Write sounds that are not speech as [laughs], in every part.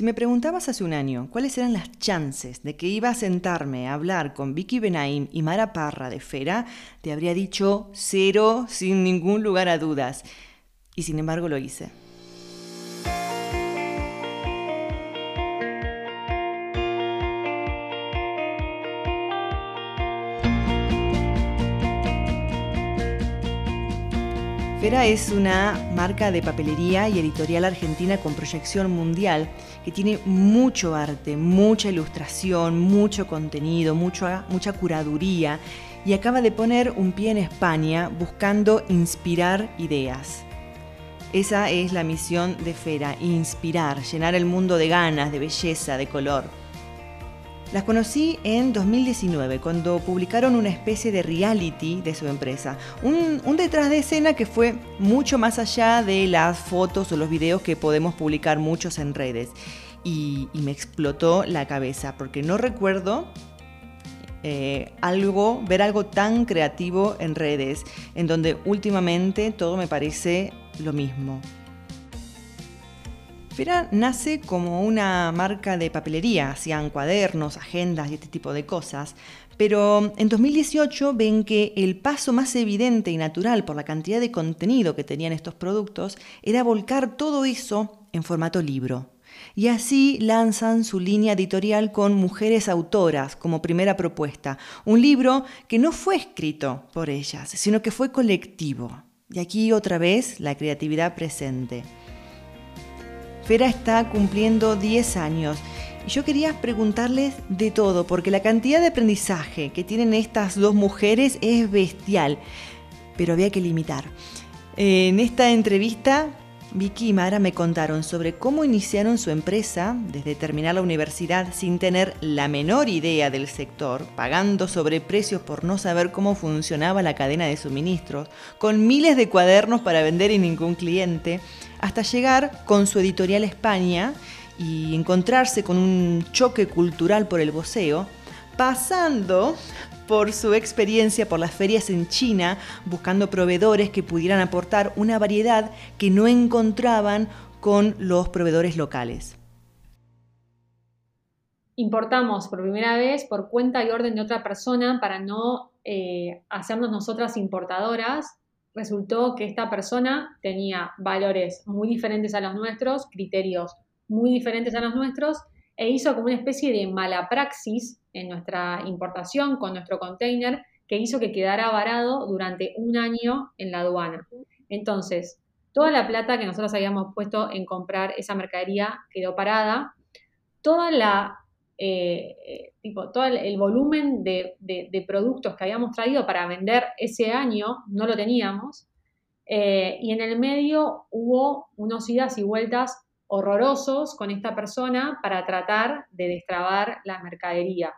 Si me preguntabas hace un año cuáles eran las chances de que iba a sentarme a hablar con Vicky Benaim y Mara Parra de Fera, te habría dicho cero sin ningún lugar a dudas. Y sin embargo lo hice. Fera es una marca de papelería y editorial argentina con proyección mundial que tiene mucho arte, mucha ilustración, mucho contenido, mucha, mucha curaduría y acaba de poner un pie en España buscando inspirar ideas. Esa es la misión de Fera, inspirar, llenar el mundo de ganas, de belleza, de color. Las conocí en 2019, cuando publicaron una especie de reality de su empresa. Un, detrás de escena que fue mucho más allá de las fotos o los videos que podemos publicar muchos en redes. Y, me explotó la cabeza, porque no recuerdo eh, algo, ver algo tan creativo en redes, en donde últimamente todo me parece lo mismo. Fera nace como una marca de papelería, hacían cuadernos, agendas y este tipo de cosas, pero en 2018 ven que el paso más evidente y natural por la cantidad de contenido que tenían estos productos era volcar todo eso en formato libro. Y así lanzan su línea editorial con mujeres autoras como primera propuesta, un libro que no fue escrito por ellas, sino que fue colectivo. Y aquí otra vez la creatividad presente. Fera está cumpliendo 10 años. Y yo quería preguntarles de todo, porque la cantidad de aprendizaje que tienen estas dos mujeres es bestial, pero había que limitar. En esta entrevista, Vicky y Mara me contaron sobre cómo iniciaron su empresa desde terminar la universidad sin tener la menor idea del sector, pagando sobreprecios por no saber cómo funcionaba la cadena de suministros, con miles de cuadernos para vender y ningún cliente, hasta llegar con su editorial España y encontrarse con un choque cultural por el voceo, pasando por su experiencia por las ferias en China, buscando proveedores que pudieran aportar una variedad que no encontraban con los proveedores locales. Importamos por primera vez por cuenta y orden de otra persona para no eh, hacernos nosotras importadoras resultó que esta persona tenía valores muy diferentes a los nuestros, criterios muy diferentes a los nuestros, e hizo como una especie de mala praxis en nuestra importación con nuestro container que hizo que quedara varado durante un año en la aduana. Entonces, toda la plata que nosotros habíamos puesto en comprar esa mercadería quedó parada, toda la eh, eh, todo el, volumen de, productos que habíamos traído para vender ese año no lo teníamos. Eh, y en el medio hubo unos idas y vueltas horrorosos con esta persona para tratar de destrabar la mercadería.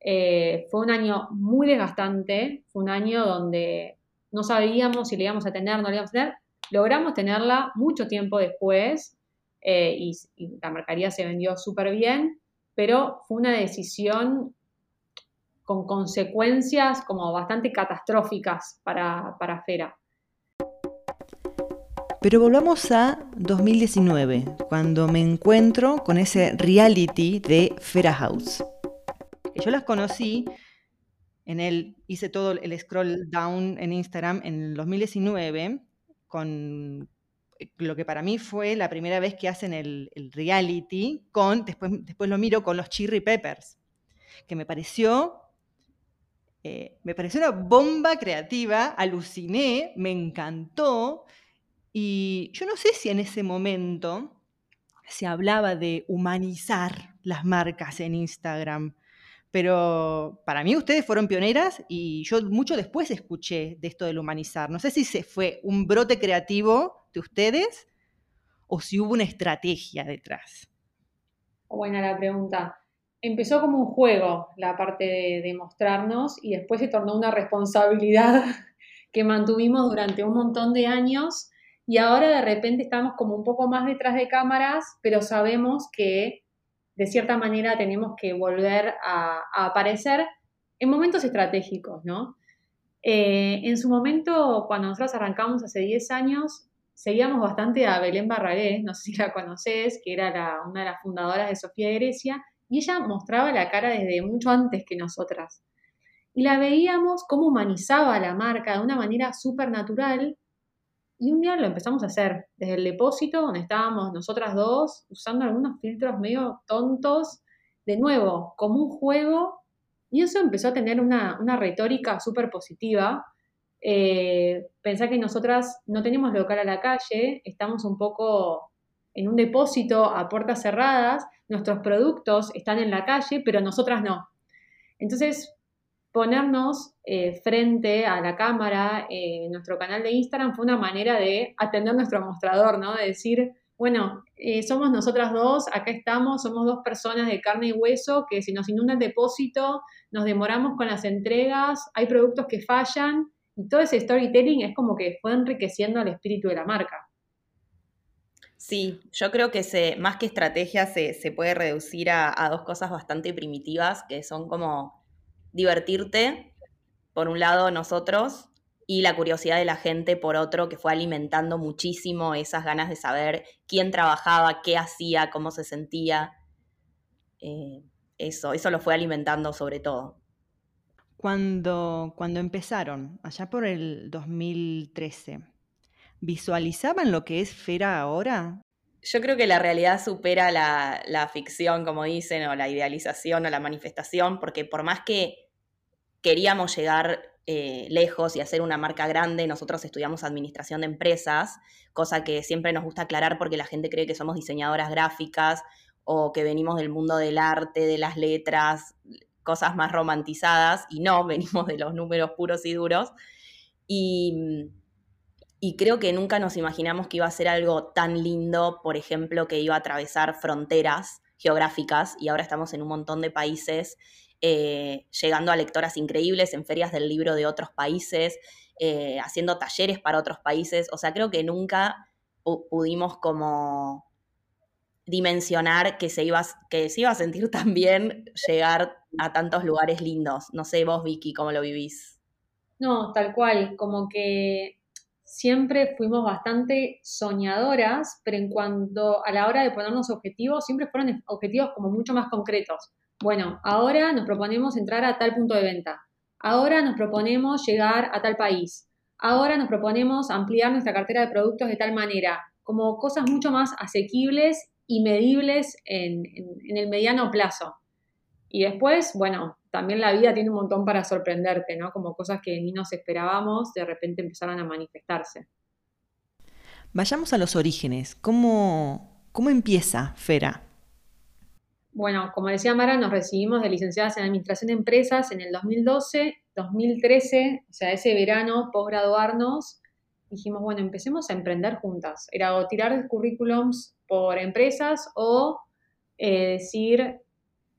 fue un año muy desgastante, fue un año donde no sabíamos si le íbamos a tener, no le íbamos a tener. Logramos tenerla mucho tiempo después y, y la mercadería se vendió súper bien, pero fue una decisión con consecuencias como bastante catastróficas para, para Fera. Pero volvamos a 2019, cuando me encuentro con ese reality de Fera House. Yo las conocí en el, hice todo el scroll down en Instagram en 2019 con lo que para mí fue la primera vez que hacen el, reality con, después, lo miro con los Cherry Peppers, que me pareció, eh, me pareció una bomba creativa, aluciné, me encantó, y yo no sé si en ese momento se hablaba de humanizar las marcas en Instagram, pero para mí ustedes fueron pioneras y yo mucho después escuché de esto del humanizar. No sé si se fue un brote creativo de ustedes o si hubo una estrategia detrás. Buena la pregunta. Empezó como un juego la parte de, mostrarnos y después se tornó una responsabilidad [laughs] que mantuvimos durante un montón de años y ahora de repente estamos como un poco más detrás de cámaras, pero sabemos que de cierta manera tenemos que volver a, aparecer en momentos estratégicos, ¿no? Eh, en su momento, cuando nosotros arrancamos hace 10 años, seguíamos bastante a Belén Barragé, no sé si la conoces, que era una de las fundadoras de Sofía de Grecia, y ella mostraba la cara desde mucho antes que nosotras. Y la veíamos cómo humanizaba la marca de una manera súper natural. Y un día lo empezamos a hacer desde el depósito, donde estábamos nosotras dos, usando algunos filtros medio tontos, de nuevo, como un juego. Y eso empezó a tener una, una retórica súper positiva. Eh, pensá que nosotras no tenemos local a la calle, estamos un poco en un depósito a puertas cerradas, nuestros productos están en la calle, pero nosotras no. Entonces, ponernos eh, frente a la cámara en nuestro canal de Instagram fue una manera de atender nuestro mostrador, ¿no? De decir, bueno, eh, somos nosotras dos, acá estamos, somos dos personas de carne y hueso que si nos inunda el depósito, nos demoramos con las entregas, hay productos que fallan y todo ese storytelling es como que fue enriqueciendo el espíritu de la marca. Sí, yo creo que se, más que estrategia se, puede reducir a, dos cosas bastante primitivas, que son como divertirte, por un lado nosotros, y la curiosidad de la gente, por otro, que fue alimentando muchísimo esas ganas de saber quién trabajaba, qué hacía, cómo se sentía. Eh, eso, eso lo fue alimentando sobre todo. Cuando, cuando empezaron, allá por el 2013, ¿visualizaban lo que es Fera ahora? Yo creo que la realidad supera la, ficción, como dicen, o la idealización o la manifestación, porque por más que queríamos llegar eh, lejos y hacer una marca grande, nosotros estudiamos administración de empresas, cosa que siempre nos gusta aclarar porque la gente cree que somos diseñadoras gráficas o que venimos del mundo del arte, de las letras, cosas más romantizadas y no, [laughs] venimos de los números puros y duros. Y, y, creo que nunca nos imaginamos que iba a ser algo tan lindo, por ejemplo, que iba a atravesar fronteras geográficas y ahora estamos en un montón de países, eh, llegando a lectoras increíbles en ferias del libro de otros países, eh, haciendo talleres para otros países. O sea, creo que nunca pudimos como dimensionar que se, iba, que se iba a sentir [laughs] tan bien llegar a tantos lugares lindos. No sé vos, Vicky, cómo lo vivís. No, tal cual, como que siempre fuimos bastante soñadoras, pero en cuanto a la hora de ponernos objetivos, siempre fueron objetivos como mucho más concretos. Bueno, ahora nos proponemos entrar a tal punto de venta. Ahora nos proponemos llegar a tal país. Ahora nos proponemos ampliar nuestra cartera de productos de tal manera, como cosas mucho más asequibles y medibles en, el mediano plazo. Y después, bueno, también la vida tiene un montón para sorprenderte, ¿no? Como cosas que ni nos esperábamos, de repente empezaron a manifestarse. Vayamos a los orígenes. ¿Cómo, cómo empieza Fera? Bueno, como decía Mara, nos recibimos de licenciadas en Administración de Empresas en el 2012, 2013, o sea, ese verano, posgraduarnos, dijimos, bueno, empecemos a emprender juntas. Era o tirar currículums por empresas o eh, decir,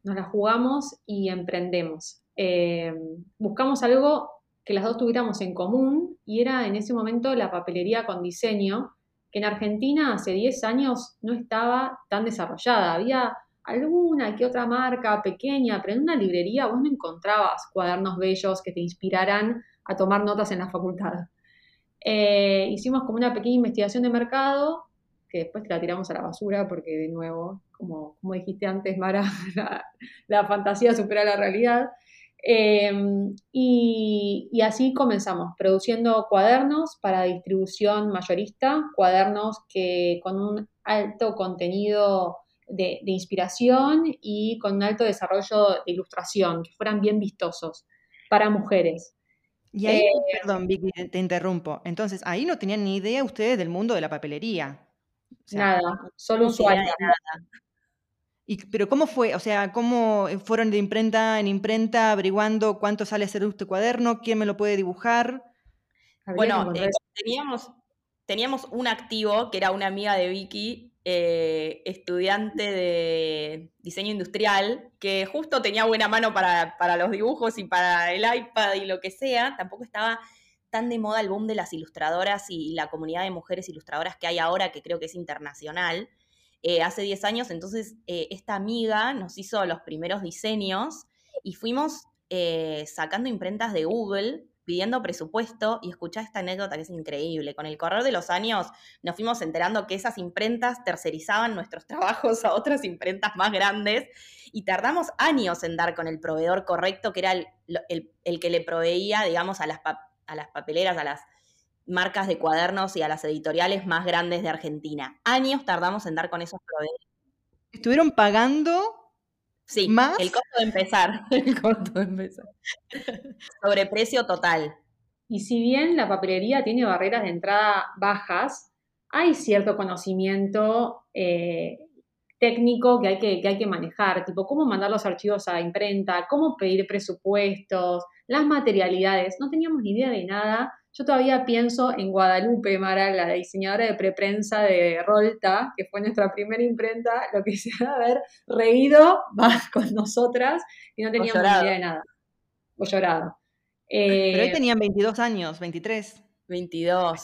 nos la jugamos y emprendemos. Eh, buscamos algo que las dos tuviéramos en común y era en ese momento la papelería con diseño, que en Argentina hace 10 años no estaba tan desarrollada. Había alguna que otra marca pequeña, pero en una librería vos no encontrabas cuadernos bellos que te inspiraran a tomar notas en la facultad. Eh, hicimos como una pequeña investigación de mercado, que después te la tiramos a la basura porque de nuevo, como, como dijiste antes, Mara, [laughs] la, fantasía supera la realidad. Em, y, y, así comenzamos, produciendo cuadernos para distribución mayorista, cuadernos que con un alto contenido de, de, inspiración y con un alto desarrollo de ilustración, que fueran bien vistosos para mujeres. Y ahí, eh, perdón, Vicky, te interrumpo. Entonces, ahí no tenían ni idea ustedes del mundo de la papelería. nada, solo usuarios. Y, pero ¿cómo fue? O sea, ¿cómo fueron de imprenta en imprenta averiguando cuánto sale hacer este cuaderno? ¿Quién me lo puede dibujar? Bueno, eh, teníamos, teníamos un activo que era una amiga de Vicky eh, estudiante de diseño industrial, que justo tenía buena mano para, los dibujos y para el iPad y lo que sea, tampoco estaba tan de moda el boom de las ilustradoras y la comunidad de mujeres ilustradoras que hay ahora, que creo que es internacional. Eh, hace 10 años, entonces eh, esta amiga nos hizo los primeros diseños y fuimos sacando imprentas de Google pidiendo presupuesto y escuchá esta anécdota que es increíble. Con el correr de los años nos fuimos enterando que esas imprentas tercerizaban nuestros [laughs] trabajos a otras imprentas más grandes y tardamos años en dar con el proveedor correcto, que era el, que le proveía, digamos, a las, a las papeleras, a las marcas de cuadernos y a las editoriales más grandes de Argentina. Años tardamos en dar con esos proveedores. ¿Estuvieron pagando Sí, ¿Más? el costo de empezar. [laughs] El costo de empezar. Sobreprecio total. Y si bien la papelería tiene barreras de entrada bajas, hay cierto conocimiento eh, técnico que hay que, que hay que manejar, tipo cómo mandar los archivos a imprenta, cómo pedir presupuestos, las materialidades. No teníamos ni idea de nada yo todavía pienso en Guadalupe Mara, la diseñadora de preprensa de Rolta, que fue nuestra primera imprenta, lo que [laughs] se ha haber reído más con nosotras y no teníamos ni idea de nada. O llorado. Pero hoy eh, tenían 22 años, 23. 22.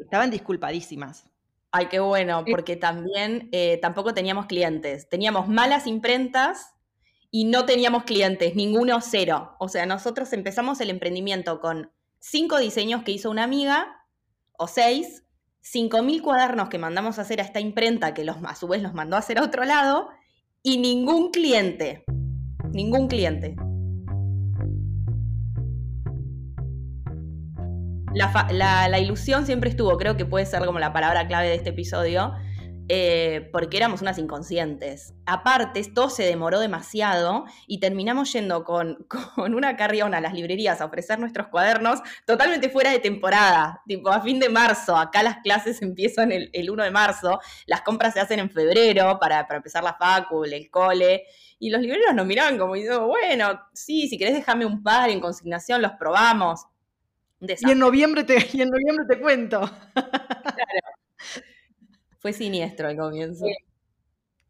Estaban, disculpadísimas. Ay, qué bueno, porque también eh, tampoco teníamos clientes. Teníamos malas imprentas y no teníamos clientes, ninguno cero. O sea, nosotros empezamos el emprendimiento con cinco diseños que hizo una amiga, o seis, cinco mil cuadernos que mandamos a hacer a esta imprenta, que los, a su vez los mandó a hacer a otro lado, y ningún cliente. Ningún cliente. La, ilusión siempre estuvo, creo que puede ser como la palabra clave de este episodio, eh, porque éramos unas inconscientes. Aparte, todo se demoró demasiado y terminamos yendo con, [laughs] con una carriona a las librerías a ofrecer nuestros cuadernos totalmente fuera de temporada, tipo a fin de marzo. Acá las clases [laughs] empiezan el, 1 de marzo, las compras se hacen en febrero para, empezar la facu, el cole. Y los libreros nos miraban como diciendo, bueno, sí, si querés dejarme un par en consignación, los probamos. Y en, noviembre te, [laughs] y en noviembre te cuento. Claro. Fue siniestro el comienzo.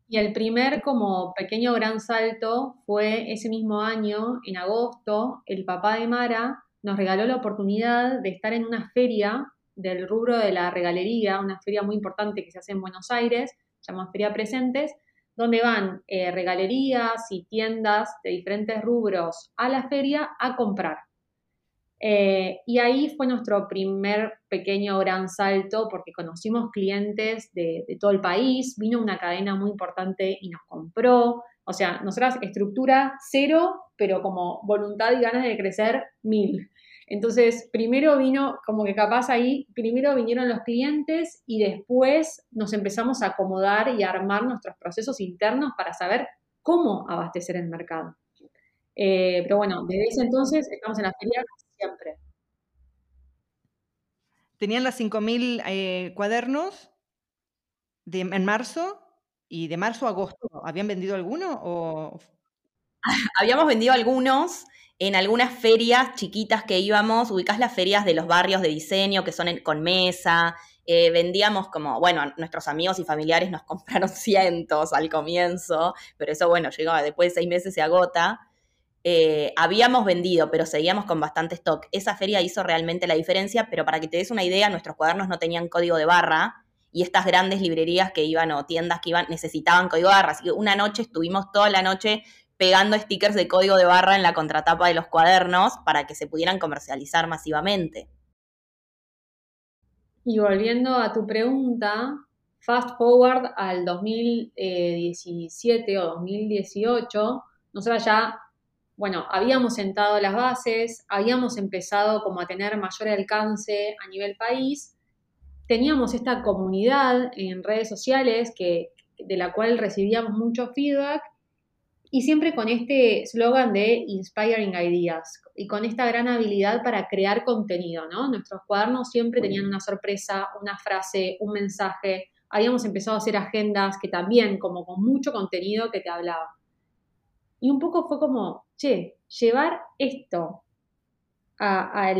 Y el primer como pequeño gran salto fue ese mismo año, en agosto, el papá de Mara nos regaló la oportunidad de estar en una feria del rubro de la regalería, una feria muy importante que se hace en Buenos Aires, se llama Feria Presentes, donde van eh, regalerías y tiendas de diferentes rubros a la feria a comprar. Eh, y ahí fue nuestro primer pequeño gran salto porque conocimos clientes de, todo el país, vino una cadena muy importante y nos compró. O sea, nosotras estructura cero, pero como voluntad y ganas de crecer mil. Entonces, primero vino, como que capaz ahí, primero vinieron los clientes y después nos empezamos a acomodar y a armar nuestros procesos internos para saber cómo abastecer el mercado. Eh, pero bueno, desde ese entonces estamos en la feria siempre. Tenían las 5.000 eh, cuadernos de, en marzo y de marzo a agosto. ¿Habían vendido alguno o...? [laughs] Habíamos vendido algunos en algunas ferias chiquitas que íbamos, ubicás las ferias de los barrios de diseño que son con mesa, eh, vendíamos como, bueno, nuestros amigos y familiares nos [laughs] compraron cientos al comienzo, pero eso, bueno, llegaba después de seis meses se agota. Eh, habíamos vendido, pero seguíamos con bastante stock. Esa feria hizo realmente la diferencia, pero para que te des una idea, nuestros cuadernos no tenían código de barra y estas grandes librerías que iban o tiendas que iban necesitaban código de barra. Así que una noche estuvimos toda la noche pegando stickers de código de barra en la contratapa de los cuadernos para que se pudieran comercializar masivamente. Y volviendo a tu pregunta, fast forward al 2017 o 2018, nosotros ya bueno, habíamos sentado las bases, habíamos empezado como a tener mayor alcance a nivel país, teníamos esta comunidad en redes sociales que, de la cual recibíamos mucho feedback y siempre con este slogan de Inspiring Ideas y con esta gran habilidad para crear contenido, ¿no? Nuestros cuadernos siempre tenían una sorpresa, una frase, un mensaje. Habíamos empezado a hacer agendas que también, como con mucho contenido que te hablaba. Y un poco fue como, che, llevar esto a,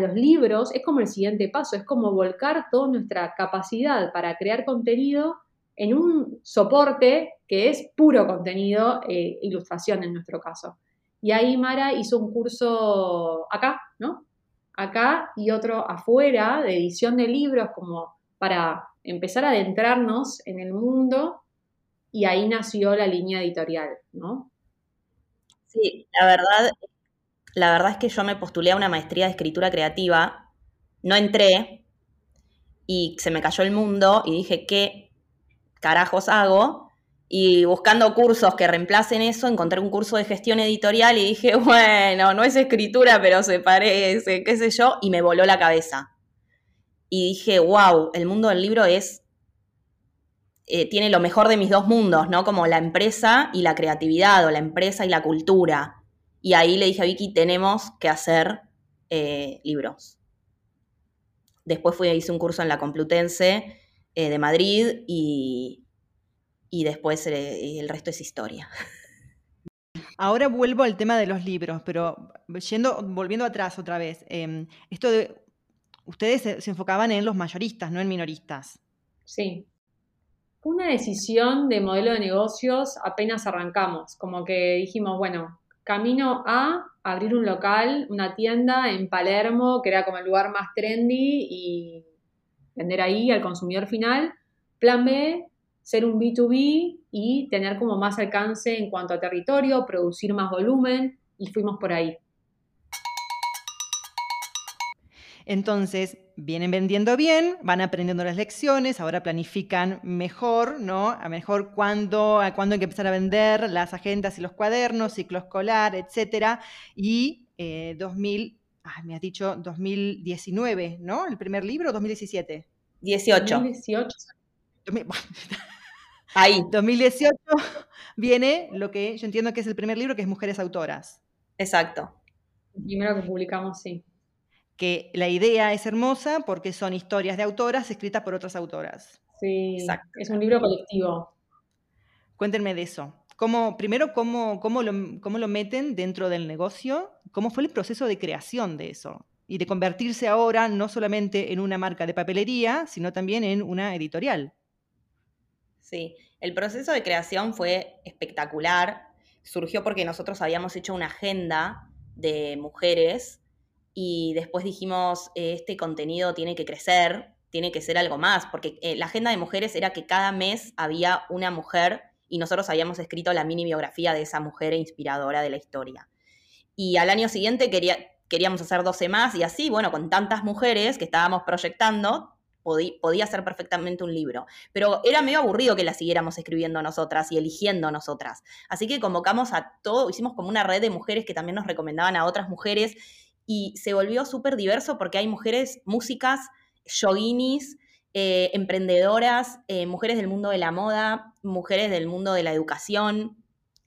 los libros es como el siguiente paso, es como volcar toda nuestra capacidad para crear contenido en un soporte que es puro contenido, eh, ilustración en nuestro caso. Y ahí Mara hizo un curso acá, ¿no? Acá y otro afuera de edición de libros como para empezar a adentrarnos en el mundo y ahí nació la línea editorial, ¿no? Sí, la verdad, la verdad es que yo me postulé a una maestría de escritura creativa, no entré y se me cayó el mundo y dije, ¿qué carajos hago? Y buscando cursos que reemplacen eso, encontré un curso de gestión editorial y dije, [laughs] bueno, no es escritura, pero se parece, qué sé yo, y me voló la cabeza. Y dije, wow, el mundo del libro es eh, tiene lo mejor de mis dos mundos, ¿no? Como la empresa y la creatividad, o la empresa y la cultura. Y ahí le dije a Vicky, tenemos que hacer eh, libros. Después fui, hice un curso en la Complutense eh, de Madrid y, y después el resto es historia. Ahora vuelvo al tema de los libros, pero yendo, volviendo atrás otra vez, em, esto de, ustedes se, enfocaban en los mayoristas, no en minoristas. Sí, fue una decisión de modelo de negocios apenas arrancamos, como que dijimos, bueno, camino a abrir un local, una tienda en Palermo, que era como el lugar más trendy y vender ahí al consumidor final. Plan B, ser un B2B y tener como más alcance en cuanto a territorio, producir más volumen y fuimos por ahí. Entonces, vienen vendiendo bien, van aprendiendo las lecciones, ahora planifican mejor, ¿no? A mejor cuándo, a cuándo hay que empezar a vender las agendas y los cuadernos, ciclo escolar, etcétera. Y 2000, ah, me has dicho 2019, ¿no? El primer libro, 2017. 18. 2018. Ahí. 2018 viene lo que yo entiendo que es el primer libro, que es Mujeres Autoras. Exacto. El primero que publicamos, sí que la idea es hermosa porque son historias de autoras escritas por otras autoras. Sí, es un libro colectivo. Cuéntenme de eso. ¿Cómo, primero, cómo, cómo, lo, cómo lo meten dentro del negocio? ¿Cómo fue el proceso de creación de eso? Y de convertirse ahora no solamente en una marca de papelería, sino también en una editorial. Sí, el proceso de creación fue espectacular. Surgió porque nosotros habíamos hecho una agenda de mujeres y después dijimos, eh, este contenido tiene que crecer, tiene que ser algo más, porque eh, la agenda de mujeres era que cada mes había una mujer y nosotros habíamos escrito la mini biografía de esa mujer inspiradora de la historia. Y al año siguiente quería, queríamos hacer 12 más y así, bueno, con tantas mujeres que estábamos proyectando, podía ser perfectamente un libro. Pero era medio aburrido que la siguiéramos escribiendo nosotras y eligiendo nosotras. Así que convocamos a todo, hicimos como una red de mujeres que también nos recomendaban a otras mujeres y se volvió súper diverso porque hay mujeres músicas, yoginis, eh, emprendedoras, eh, mujeres del mundo de la moda, mujeres del mundo de la educación,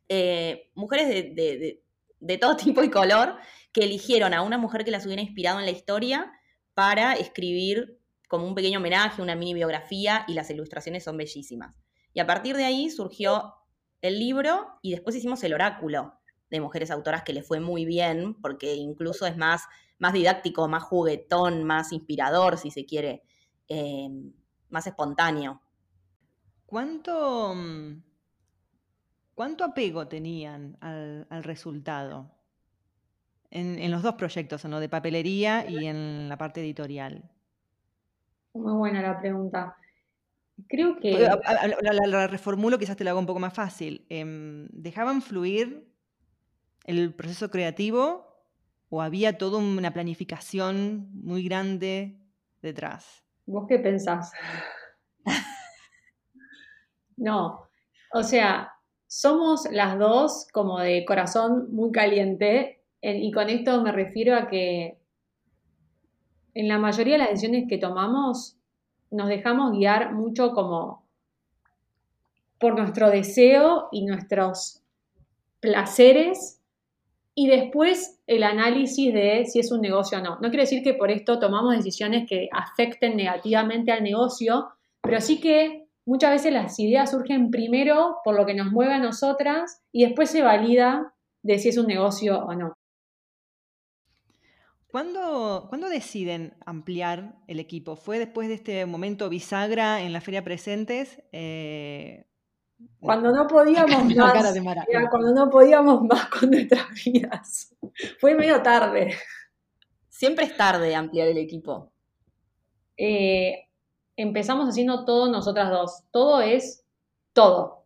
eh, mujeres de, de, todo [laughs] tipo y color que eligieron a una mujer que las hubiera inspirado en la historia para escribir como un pequeño homenaje, una mini biografía y las ilustraciones son bellísimas. Y a partir de ahí surgió el libro y después hicimos el oráculo, de mujeres autoras que le fue muy bien, porque incluso es más, más didáctico, más juguetón, más inspirador, si se quiere, eh, más espontáneo. ¿Cuánto, mm, cuánto apego tenían al, resultado? En, los dos proyectos, ¿no? de papelería y en la parte editorial. Muy buena la pregunta. Creo que... La, reformulo, quizás te la hago un poco más fácil. Em, ¿Dejaban fluir el proceso creativo o había toda una planificación muy grande detrás? ¿Vos qué pensás? [laughs] no, o sea, somos las dos como de corazón muy caliente y con esto me refiero a que en la mayoría de las decisiones que tomamos nos dejamos guiar mucho como por nuestro deseo y nuestros placeres y después el análisis de si es un negocio o no. No quiere decir que por esto tomamos decisiones que afecten negativamente al negocio, pero sí que muchas veces las ideas surgen primero por lo que nos mueve a nosotras y después se valida de si es un negocio o no. ¿Cuándo, deciden ampliar el equipo? ¿Fue después de este momento bisagra en la feria presentes? Eh, [laughs] cuando no podíamos más. cuando no podíamos más con nuestras vidas. Fue medio tarde. Siempre es tarde ampliar el equipo. Eh, empezamos haciendo todo nosotras dos. Todo es todo.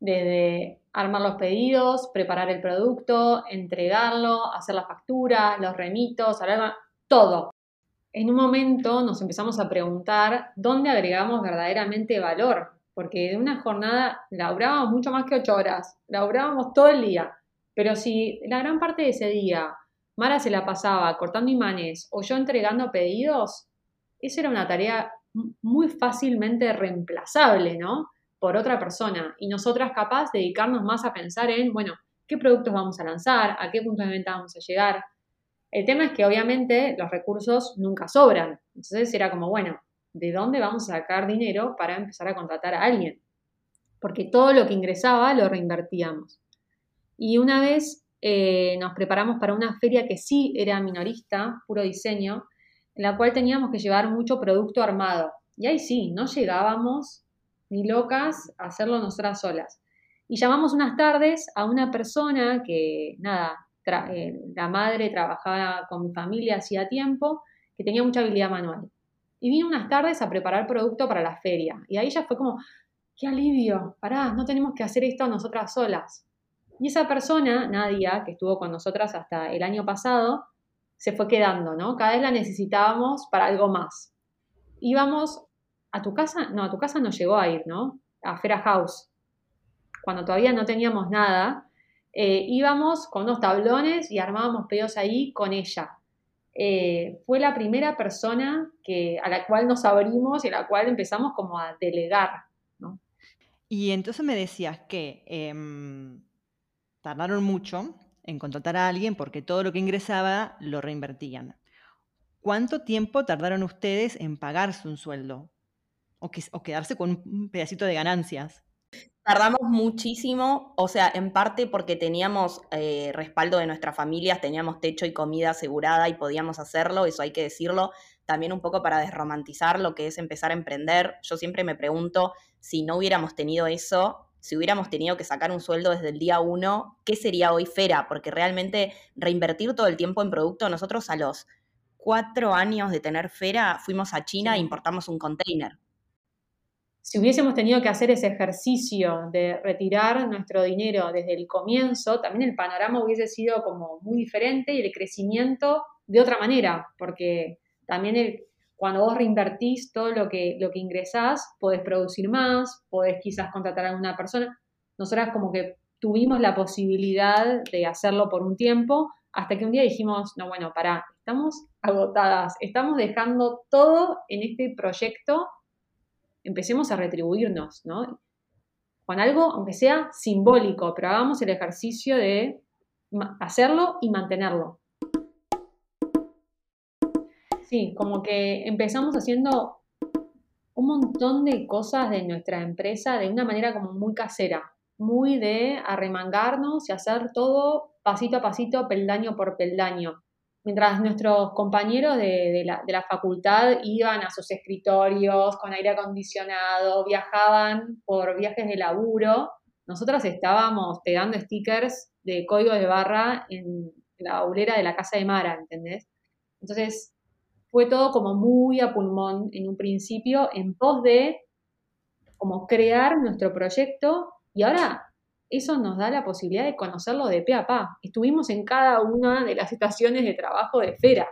Desde armar los pedidos, preparar el producto, entregarlo, hacer las facturas, los remitos, todo. En un momento nos empezamos a preguntar dónde agregamos verdaderamente valor, porque de una jornada laburábamos mucho más que ocho horas, laburábamos todo el día, pero si la gran parte de ese día Mara se la pasaba cortando imanes o yo entregando pedidos, esa era una tarea muy fácilmente reemplazable, ¿no? Por otra persona. Y nosotras capaz de dedicarnos más a pensar en, bueno, ¿qué productos vamos a lanzar? ¿A qué puntos de venta vamos a llegar? El tema es que obviamente los recursos nunca sobran. Entonces era como, bueno, ¿de dónde vamos a sacar dinero para empezar a contratar a alguien? Porque todo lo que ingresaba lo reinvertíamos. Y una vez eh, nos preparamos para una feria que sí era minorista, puro diseño, en la cual teníamos que llevar mucho producto armado. Y ahí sí, no llegábamos ni locas a hacerlo nosotras solas. Y llamamos unas tardes a una persona que, nada, eh, la madre trabajaba con mi familia hacía tiempo, que tenía mucha habilidad manual. Y vino unas tardes a preparar producto para la feria. Y ahí ya fue como, qué alivio, pará, no tenemos que hacer esto nosotras solas. Y esa persona, Nadia, que estuvo con nosotras hasta el año pasado, se fue quedando, ¿no? Cada vez la necesitábamos para algo más. Íbamos a tu casa, no, a tu casa no llegó a ir, ¿no? A Fera House, cuando todavía no teníamos nada, eh, íbamos con unos tablones y armábamos pedidos ahí con ella. Eh, fue la primera persona que, a la cual nos abrimos y a la cual empezamos como a delegar. Y entonces me decías que em, tardaron mucho en contratar a alguien porque todo lo que ingresaba lo reinvertían. ¿Cuánto tiempo tardaron ustedes en pagarse un sueldo? O, quedarse con un pedacito de ganancias. Tardamos muchísimo, o sea, en parte porque teníamos eh, respaldo de nuestras familias, teníamos techo y comida asegurada y podíamos hacerlo, eso hay que decirlo, también un poco para desromantizar lo que es empezar a emprender. Yo siempre me pregunto si no hubiéramos tenido eso, si hubiéramos tenido que sacar un sueldo desde el día uno, ¿qué sería hoy Fera? Porque realmente reinvertir todo el tiempo en producto, nosotros a los cuatro años de tener Fera fuimos a China e importamos un container. Si hubiésemos tenido que hacer ese ejercicio de retirar nuestro dinero desde el comienzo, también el panorama hubiese sido como muy diferente y el crecimiento de otra manera, porque también cuando vos reinvertís todo lo que, lo que ingresás, podés producir más, podés quizás contratar a alguna persona. Nosotras como que tuvimos la posibilidad de hacerlo por un tiempo, hasta que un día dijimos, no, bueno, pará, estamos agotadas, estamos dejando todo en este proyecto, empecemos a retribuirnos, ¿no? Con algo, aunque sea simbólico, pero hagamos el ejercicio de hacerlo y mantenerlo. Sí, como que empezamos haciendo un montón de cosas de nuestra empresa de una manera como muy casera, muy de arremangarnos y hacer todo pasito a pasito, peldaño por peldaño. Mientras nuestros compañeros de, la, facultad iban a sus escritorios con aire acondicionado, viajaban por viajes de laburo, nosotras estábamos pegando stickers de código de barra en la aulera de la casa de Mara, ¿entendés? Entonces, fue todo como muy a pulmón en un principio, en pos de como crear nuestro proyecto y ahora eso nos da la posibilidad de conocerlo de pe a pa. Estuvimos en cada una de las estaciones de trabajo de Fera.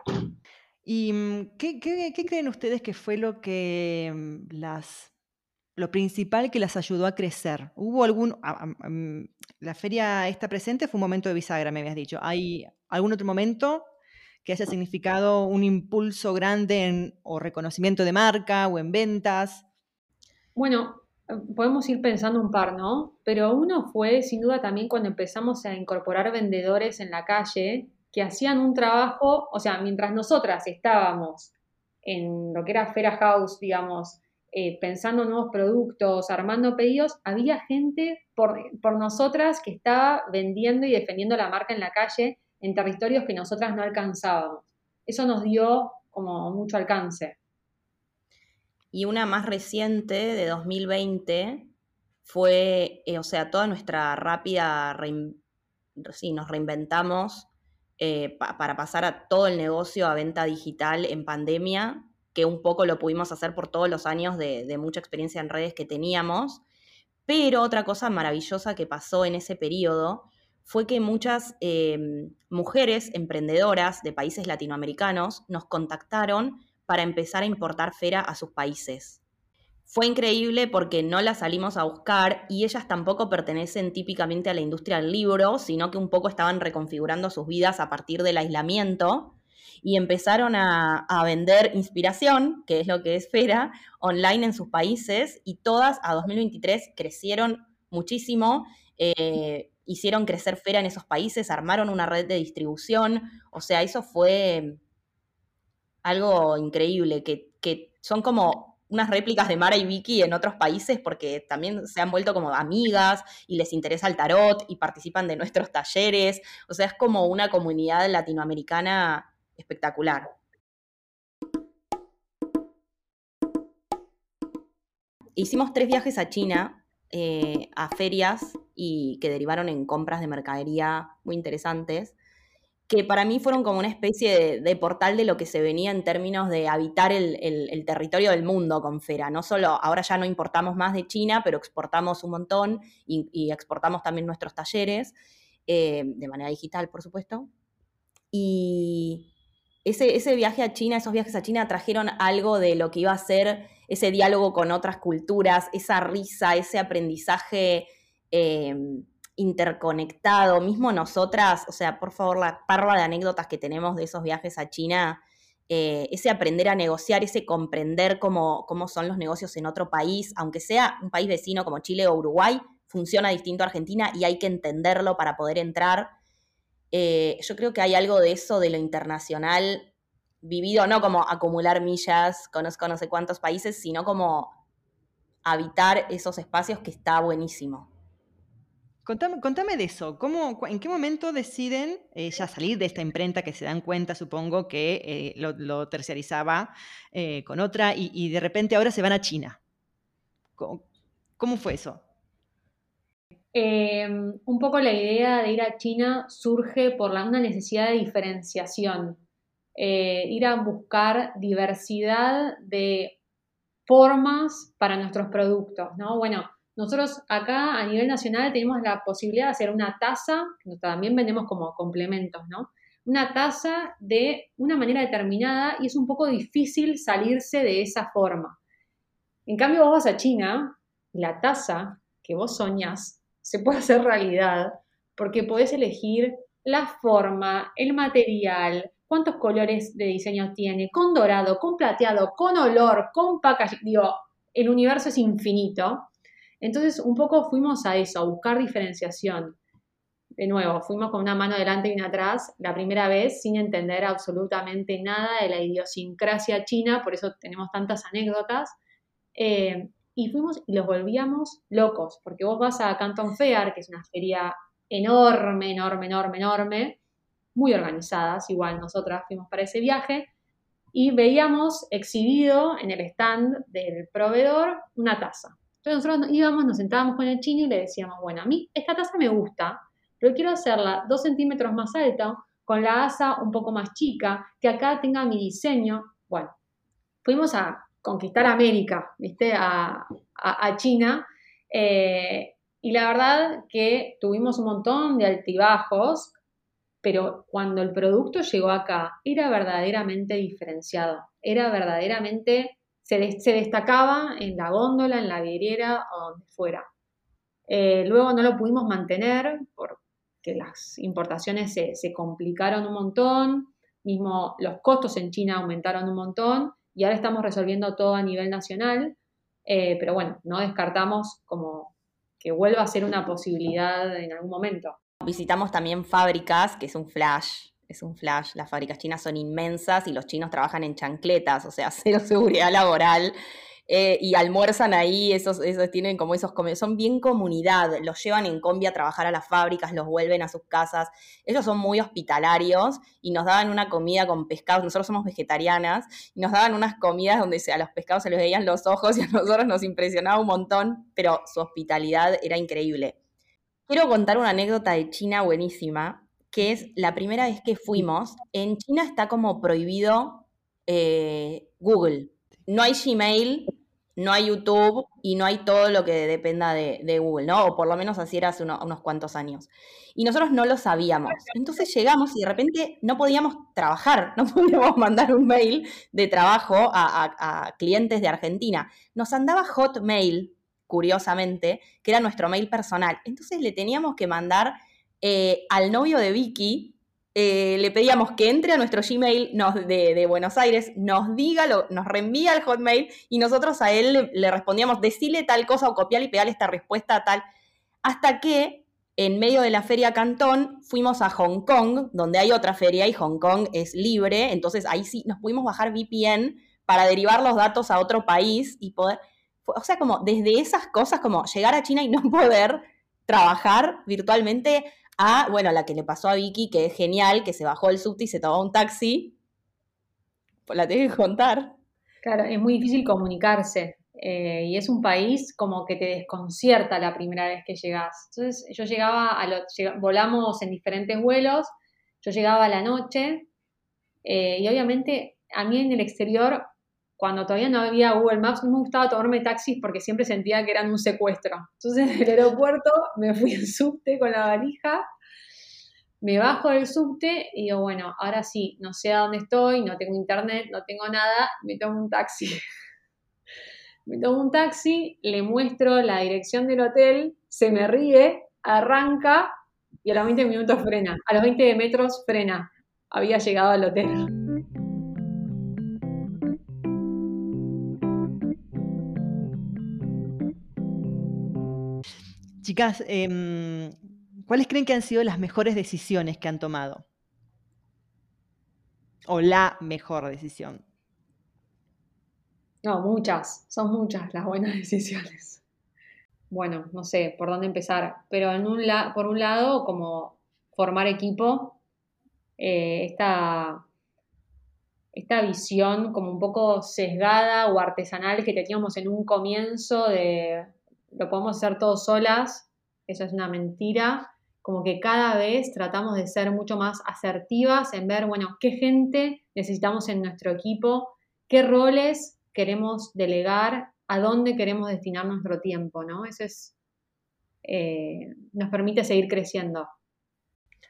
¿Y mm, qué, creen ustedes que fue lo que mm, las lo principal que las ayudó a crecer? ¿Hubo algún mm, la feria esta presente fue un momento de bisagra, me habías dicho. ¿Hay algún otro momento que haya significado un impulso grande en o reconocimiento de marca o en ventas? Bueno, podemos ir pensando un par, ¿no? Pero uno fue sin duda también cuando empezamos a incorporar vendedores en la calle que hacían un trabajo, o sea, mientras nosotras estábamos en lo que era Fera House, digamos, eh, pensando nuevos productos, armando pedidos, había gente por, por nosotras que estaba vendiendo y defendiendo la marca en la calle en territorios que nosotras no alcanzábamos. Eso nos dio como mucho alcance. Y una más reciente, de 2020, fue, eh, o sea, toda nuestra rápida, sí, nos reinventamos eh, para pasar a todo el negocio a venta digital en pandemia, que un poco lo pudimos hacer por todos los años de, mucha experiencia en redes que teníamos, Pero otra cosa maravillosa que pasó en ese periodo fue que muchas em, mujeres emprendedoras de países latinoamericanos nos contactaron para empezar a importar Fera a sus países. Fue increíble porque no las salimos a buscar y ellas tampoco pertenecen típicamente a la industria del libro, sino que un poco estaban reconfigurando sus vidas a partir del aislamiento y empezaron a, vender inspiración, que es lo que es Fera, online en sus países y todas a 2023 crecieron muchísimo. Eh, hicieron crecer Fera en esos países, armaron una red de distribución, o sea, eso fue algo increíble, que, que son como unas réplicas de Mara y Vicky en otros países porque también se han vuelto como amigas y les interesa el tarot y participan de nuestros talleres. O sea, es como una comunidad latinoamericana espectacular. Hicimos tres viajes a China, eh, a ferias y que derivaron en compras de mercadería muy interesantes que para mí fueron como una especie de, portal de lo que se venía en términos de habitar el, territorio del mundo con Fera. No solo, ahora ya no importamos más de China, pero exportamos un montón y, exportamos también nuestros talleres, eh, de manera digital, por supuesto. Y ese, ese viaje a China, esos viajes a China trajeron algo de lo que iba a ser ese diálogo con otras culturas, esa risa, ese aprendizaje. Eh, interconectado, mismo nosotras, o sea, por favor, la parva de anécdotas que tenemos de esos viajes a China, eh, ese aprender a negociar, ese comprender cómo, cómo son los negocios en otro país, aunque sea un país vecino como Chile o Uruguay, funciona distinto a Argentina y hay que entenderlo para poder entrar. Eh, yo creo que hay algo de eso, de lo internacional vivido, no como acumular millas, conozco no sé cuántos países, sino como habitar esos espacios que está buenísimo. Contame, de eso. ¿Cómo, ¿En qué momento deciden eh, ya salir de esta imprenta que se dan cuenta, supongo, que eh, lo, terciarizaba eh, con otra y, de repente ahora se van a China? ¿Cómo, fue eso? Em, un poco la idea de ir a China surge por la, una necesidad de diferenciación, ir a buscar diversidad de formas para nuestros productos, ¿no? Bueno, nosotros acá a nivel nacional tenemos la posibilidad de hacer una taza, que también vendemos como complementos, ¿no? Una taza de una manera determinada y es un poco difícil salirse de esa forma. En cambio, vos vas a China la taza que vos soñás se puede hacer realidad porque podés elegir la forma, el material, cuántos colores de diseño tiene, con dorado, con plateado, con olor, con packaging. Digo, el universo es infinito entonces, un poco fuimos a eso, a buscar diferenciación. De nuevo, fuimos con una mano delante y una atrás, la primera vez sin entender absolutamente nada de la idiosincrasia china, por eso tenemos tantas anécdotas. Eh, y fuimos y los volvíamos locos, porque vos vas a Canton Fair, que es una feria enorme, enorme, enorme, enorme, muy organizadas, igual nosotras fuimos para ese viaje, y veíamos exhibido en el stand del proveedor una taza. Entonces nosotros íbamos, nos sentábamos con el chino y le decíamos, bueno, a mí esta taza me gusta, pero quiero hacerla dos centímetros más alta, con la asa un poco más chica, que acá tenga mi diseño. Bueno, fuimos a conquistar América, ¿viste? A, China. Eh, y la verdad que tuvimos un montón de altibajos, pero cuando el producto llegó acá, era verdaderamente diferenciado, era verdaderamente se, destacaba en la góndola, en la vidriera o donde fuera. Eh, luego no lo pudimos mantener porque las importaciones se, complicaron un montón, mismo los costos en China aumentaron un montón y ahora estamos resolviendo todo a nivel nacional, eh, pero bueno, no descartamos como que vuelva a ser una posibilidad en algún momento. Visitamos también fábricas, que es un flash, es un flash. Las fábricas chinas son inmensas y los chinos trabajan en chancletas, o sea, [laughs] cero seguridad laboral. Eh, y almuerzan ahí, esos, esos tienen como esos, son bien comunidad, los llevan en combi a trabajar a las fábricas, los vuelven a sus casas, ellos son muy hospitalarios y nos daban una comida con pescados, nosotros somos vegetarianas, y nos daban unas comidas donde a los pescados se les veían los ojos [laughs] y a nosotros nos impresionaba un montón, pero su hospitalidad era increíble. Quiero contar una anécdota de China buenísima, que es la primera vez que fuimos, en China está como prohibido eh, Google. No hay Gmail no hay YouTube y no hay todo lo que dependa de, Google, ¿no? O por lo menos así era hace unos cuantos años. Y nosotros no lo sabíamos. Entonces llegamos y de repente no podíamos trabajar, [laughs] no podíamos mandar un mail de trabajo a, clientes de Argentina. Nos andaba Hotmail, curiosamente, que era nuestro mail personal. Entonces le teníamos que mandar eh, al novio de Vicky, eh, le pedíamos que entre a nuestro Gmail de, Buenos Aires, nos diga, nos reenvía el hotmail y nosotros a él le, respondíamos, decile tal cosa o copiar y pegarle esta respuesta tal. Hasta que en medio de la feria Cantón fuimos a Hong Kong, donde hay otra feria y Hong Kong es libre, entonces ahí sí nos pudimos bajar VPN para derivar los datos a otro país y poder, o sea, como desde esas cosas, como llegar a China y no [laughs] poder trabajar virtualmente, a, bueno, la que le pasó a Vicky, que es genial, que se bajó del subte y se tomó un taxi. Pues la tengo que contar. Claro, es muy difícil comunicarse. Eh, y es un país como que te desconcierta la primera vez que llegas. Entonces yo llegaba a lo, volamos en diferentes vuelos, yo llegaba a la noche eh, y obviamente a mí en el exterior, cuando todavía no había Google Maps, no me gustaba tomarme taxis porque siempre sentía que eran un secuestro. Entonces en el aeropuerto me fui en subte con la valija me bajo del subte y digo, bueno, ahora sí, no sé a dónde estoy, no tengo internet, no tengo nada, me tomo un taxi. [laughs] me tomo un taxi, le muestro la dirección del hotel, se me ríe, arranca y a los 20 minutos frena. A los 20 metros frena. Había llegado al hotel. Chicas, eh, ¿Cuáles creen que han sido las mejores decisiones que han tomado? O la mejor decisión. No, muchas, son muchas las buenas [laughs] decisiones. Bueno, no sé por dónde empezar, pero por un lado, como formar equipo, eh, esta, esta visión como un poco sesgada o artesanal que teníamos en un comienzo de lo podemos hacer todos solas, eso es una mentira como que cada vez tratamos de ser mucho más asertivas en ver, bueno, qué gente necesitamos en nuestro equipo, qué roles queremos delegar, a dónde queremos destinar nuestro tiempo, ¿no? Eso es, eh, nos permite seguir creciendo.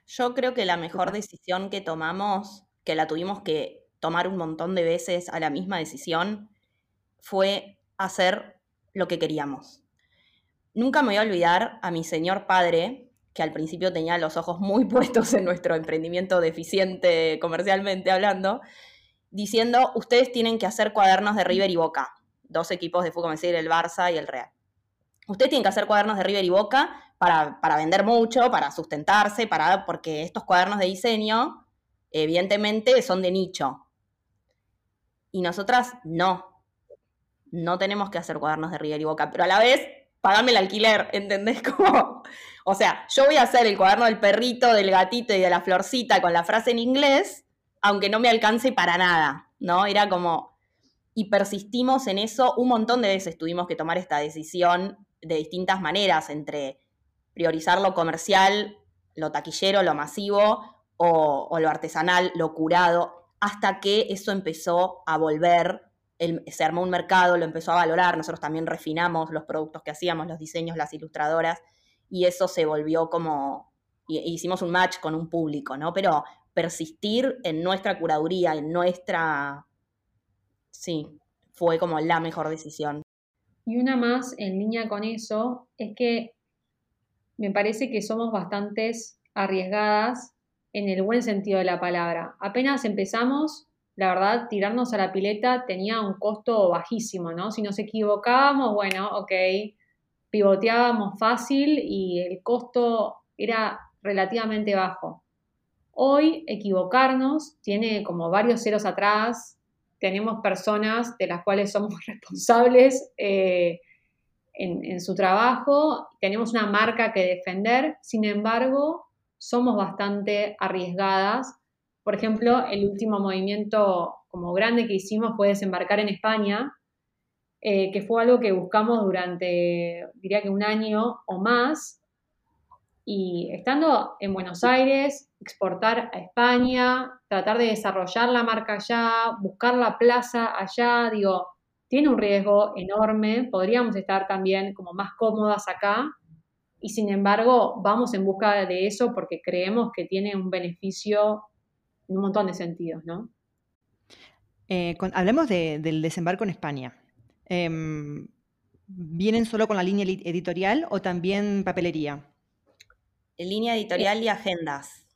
Yo creo que la mejor decisión que tomamos, que la tuvimos que tomar un montón de veces a la misma decisión, fue hacer lo que queríamos. Nunca me voy a olvidar a mi señor padre, que al principio tenía los ojos muy [laughs] puestos en nuestro emprendimiento deficiente comercialmente hablando, diciendo, ustedes tienen que hacer cuadernos de River y Boca, dos equipos de fútbol, decir, el Barça y el Real. Ustedes tienen que hacer cuadernos de River y Boca para, para vender mucho, para sustentarse, para, porque estos cuadernos de diseño, evidentemente, son de nicho. Y nosotras no. No tenemos que hacer cuadernos de River y Boca, pero a la vez pagame el alquiler, ¿entendés? [laughs] O sea, yo voy a hacer el cuaderno del perrito, del gatito y de la florcita con la frase en inglés, aunque no me alcance para nada, ¿no? Era como, y persistimos en eso un montón de veces, tuvimos que tomar esta decisión de distintas maneras, entre priorizar lo comercial, lo taquillero, lo masivo, o, o lo artesanal, lo curado, hasta que eso empezó a volver se armó un mercado, lo empezó a valorar, nosotros también refinamos los productos que hacíamos, los diseños, las ilustradoras, y eso se volvió como, hicimos un match con un público, ¿no? Pero persistir en nuestra curaduría, en nuestra, sí, fue como la mejor decisión. Y una más en línea con eso es que me parece que somos bastantes arriesgadas en el buen sentido de la palabra. Apenas empezamos, la verdad, tirarnos a la pileta tenía un costo bajísimo, ¿no? Si nos equivocábamos, bueno, ok, pivoteábamos fácil y el costo era relativamente bajo. Hoy equivocarnos tiene como varios ceros atrás, tenemos personas de las cuales somos [laughs] responsables eh, en, en su trabajo, tenemos una marca que defender, sin embargo, somos bastante arriesgadas por ejemplo, el último movimiento como grande que hicimos fue desembarcar en España, eh, que fue algo que buscamos durante, diría que un año o más. Y estando en Buenos Aires, exportar a España, tratar de desarrollar la marca allá, buscar la plaza allá, digo, tiene un riesgo enorme, podríamos estar también como más cómodas acá y sin embargo vamos en busca de eso porque creemos que tiene un beneficio en un montón de sentidos, ¿no? Eh, hablemos del desembarco en España. Em, ¿Vienen solo con la línea editorial o también papelería? Línea editorial y agendas.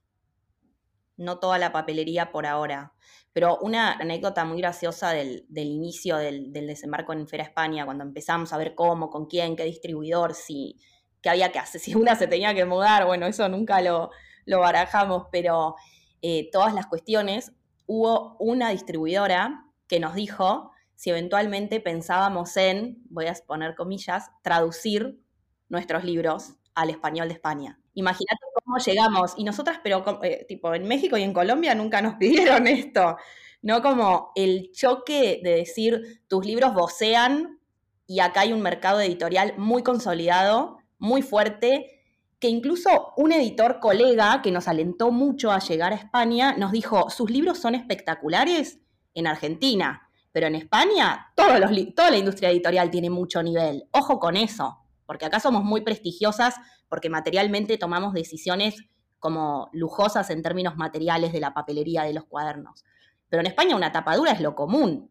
No toda la papelería por ahora. Pero una anécdota muy graciosa del, inicio del, desembarco en Fera España, cuando empezamos a ver cómo, con quién, qué distribuidor, si qué había que hacer, [laughs] si una se tenía que mudar, bueno, eso nunca lo, barajamos, pero eh, todas las cuestiones, hubo una distribuidora que nos dijo si eventualmente pensábamos en, voy a poner comillas, traducir nuestros libros al español de España. Imagínate cómo llegamos. Y nosotras, pero eh, tipo en México y en Colombia nunca nos [laughs] pidieron esto. ¿No? Como el choque de decir, tus libros vocean y acá hay un mercado editorial muy consolidado, muy fuerte, que incluso un editor colega que nos alentó mucho a llegar a España nos dijo, sus libros son espectaculares en Argentina, pero en España toda la industria editorial tiene mucho nivel. Ojo con eso, porque acá somos muy prestigiosas porque materialmente tomamos decisiones como lujosas en términos materiales de la papelería de los cuadernos. Pero en España una tapadura es lo común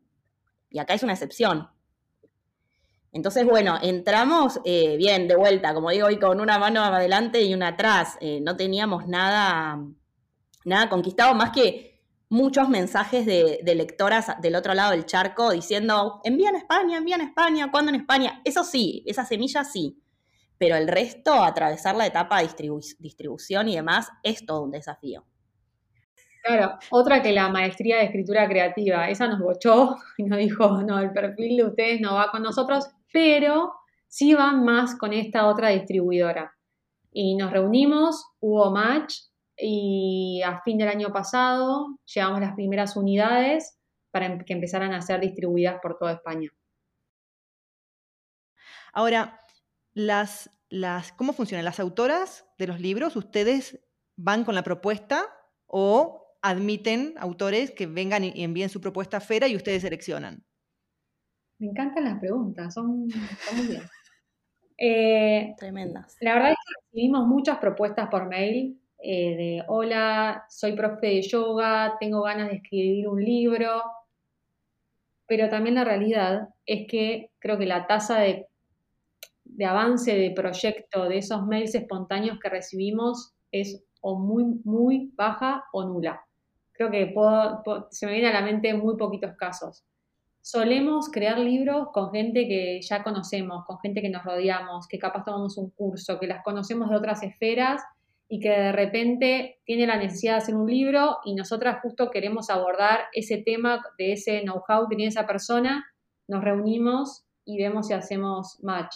y acá es una excepción. Entonces, bueno, entramos eh, bien de vuelta, como digo, hoy con una mano adelante y una atrás. Eh, no teníamos nada, nada conquistado más que muchos mensajes de, de, lectoras del otro lado del charco diciendo, envían a España, envían a España, ¿cuándo en España? Eso sí, esa semilla sí pero el resto, atravesar la etapa de distribución y demás, es todo un desafío. Claro, otra que la maestría de escritura creativa, esa nos bochó [laughs] y nos dijo, no, el perfil de ustedes no va con nosotros, pero sí van más con esta otra distribuidora. Y nos reunimos, hubo match y a fin del año pasado llevamos las primeras unidades para em-, que empezaran a ser distribuidas por toda España. Ahora, las, las, ¿cómo funcionan? Las autoras de los libros, ¿ustedes van con la propuesta o admiten autores que vengan y envíen su propuesta a Fera y ustedes seleccionan? Me encantan las preguntas, son, muy bien. [laughs] Eh, Tremendas. La verdad es que recibimos muchas propuestas por mail eh, de hola, soy profe de yoga, tengo ganas de escribir un libro, pero también la realidad es que creo que la tasa de de avance de proyecto de esos mails espontáneos que recibimos es o muy, muy baja o nula. Creo que se me viene a la mente muy poquitos casos. Solemos crear libros con gente que ya conocemos, con gente que nos rodeamos, que capaz tomamos un curso, que las conocemos de otras esferas y que de repente tiene la necesidad de hacer un libro y nosotras justo queremos abordar ese tema de ese know-how que tiene esa persona, nos reunimos y vemos si hacemos match.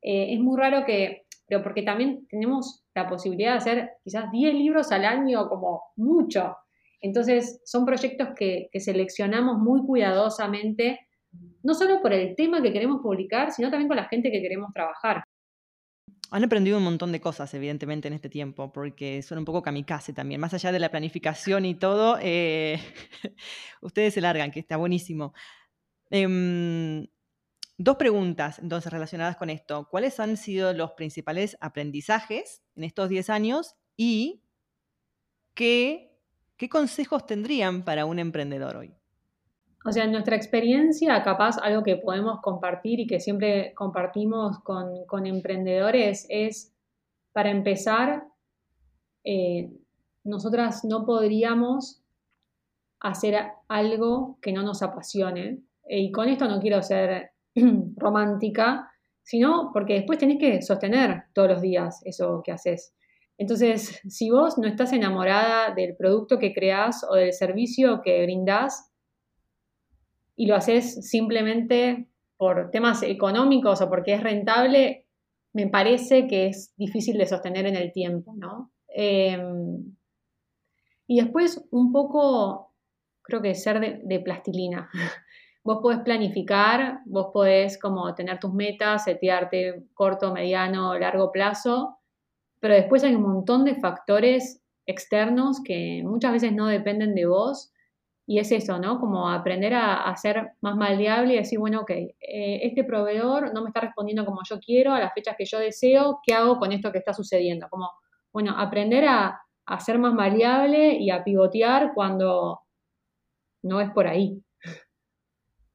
Eh, es muy raro que, pero porque también tenemos la posibilidad de hacer quizás 10 libros al año como mucho. Entonces, son proyectos que, seleccionamos muy cuidadosamente, no solo por el tema que queremos publicar, sino también con la gente que queremos trabajar. Han aprendido un montón de cosas, evidentemente, en este tiempo, porque son un poco kamikaze también. Más allá de la planificación y todo, eh, [laughs] ustedes se largan, que está buenísimo. Em, Dos preguntas entonces relacionadas con esto. ¿Cuáles han sido los principales aprendizajes en estos 10 años y qué, qué consejos tendrían para un emprendedor hoy? O sea, en nuestra experiencia, capaz algo que podemos compartir y que siempre compartimos con, emprendedores es, para empezar, eh, nosotras no podríamos hacer algo que no nos apasione. Y con esto no quiero ser [clears throat] romántica, sino porque después tenés que sostener todos los días eso que haces. Entonces, si vos no estás enamorada del producto que creás o del servicio que brindás y lo haces simplemente por temas económicos o porque es rentable, me parece que es difícil de sostener en el tiempo, ¿no? Em, y después un poco, creo que ser de, de plastilina. [laughs] Vos podés planificar, vos podés como tener tus metas, setearte corto, mediano, largo plazo, pero después hay un montón de factores externos que muchas veces no dependen de vos y es eso, ¿no? Como aprender a, ser más maleable y decir, bueno, ok, eh, este proveedor no me está respondiendo como yo quiero, a las fechas que yo deseo, ¿qué hago con esto que está sucediendo? Como, bueno, aprender a, ser más maleable y a pivotear cuando no es por ahí.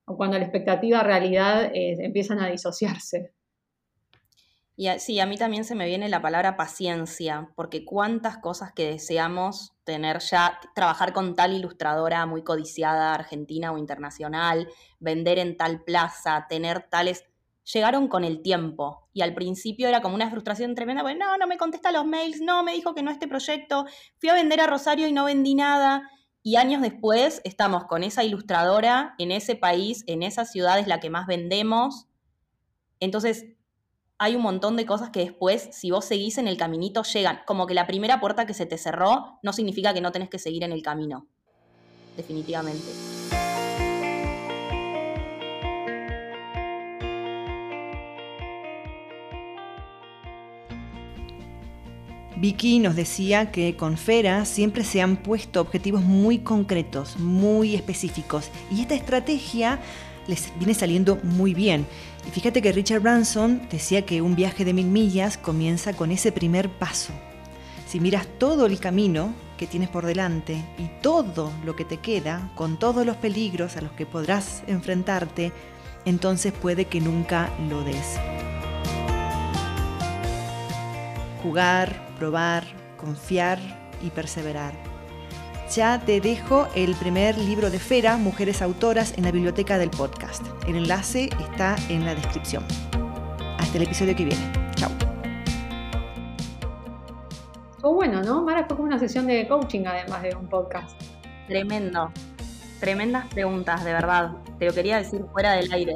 O cuando la expectativa realidad eh, empiezan a disociarse. Y sí, a mí también se me viene la palabra paciencia, porque cuántas cosas que deseamos tener ya, trabajar con tal ilustradora muy codiciada, argentina o internacional, vender en tal plaza, tener tales, llegaron con el tiempo. Y al principio era como una frustración tremenda, porque no, no me contesta los mails, no, me dijo que no este proyecto, fui a vender a Rosario y no vendí nada. Y años después estamos con esa ilustradora en ese país, en esa ciudad es la que más vendemos. Entonces, hay un montón de cosas que después, si vos seguís en el caminito, llegan. Como que la primera puerta que se te cerró no significa que no tenés que seguir en el camino. Definitivamente. Vicky nos decía que con Fera siempre se han puesto objetivos muy concretos, muy específicos, y esta estrategia les viene saliendo muy bien. Y fíjate que Richard Branson decía que un viaje de mil millas comienza con ese primer paso. Si miras todo el camino que tienes por delante y todo lo que te queda, con todos los peligros a los que podrás enfrentarte, entonces puede que nunca lo des. Jugar, probar, confiar y perseverar ya te dejo el primer libro de Fera, Mujeres Autoras, en la biblioteca del podcast. El enlace está en la descripción. Hasta el episodio que viene. Chao. Fue bueno, ¿no? Mara fue como una sesión de coaching además de un podcast. Tremendo. Tremendas preguntas, de verdad. Te lo quería decir fuera del aire.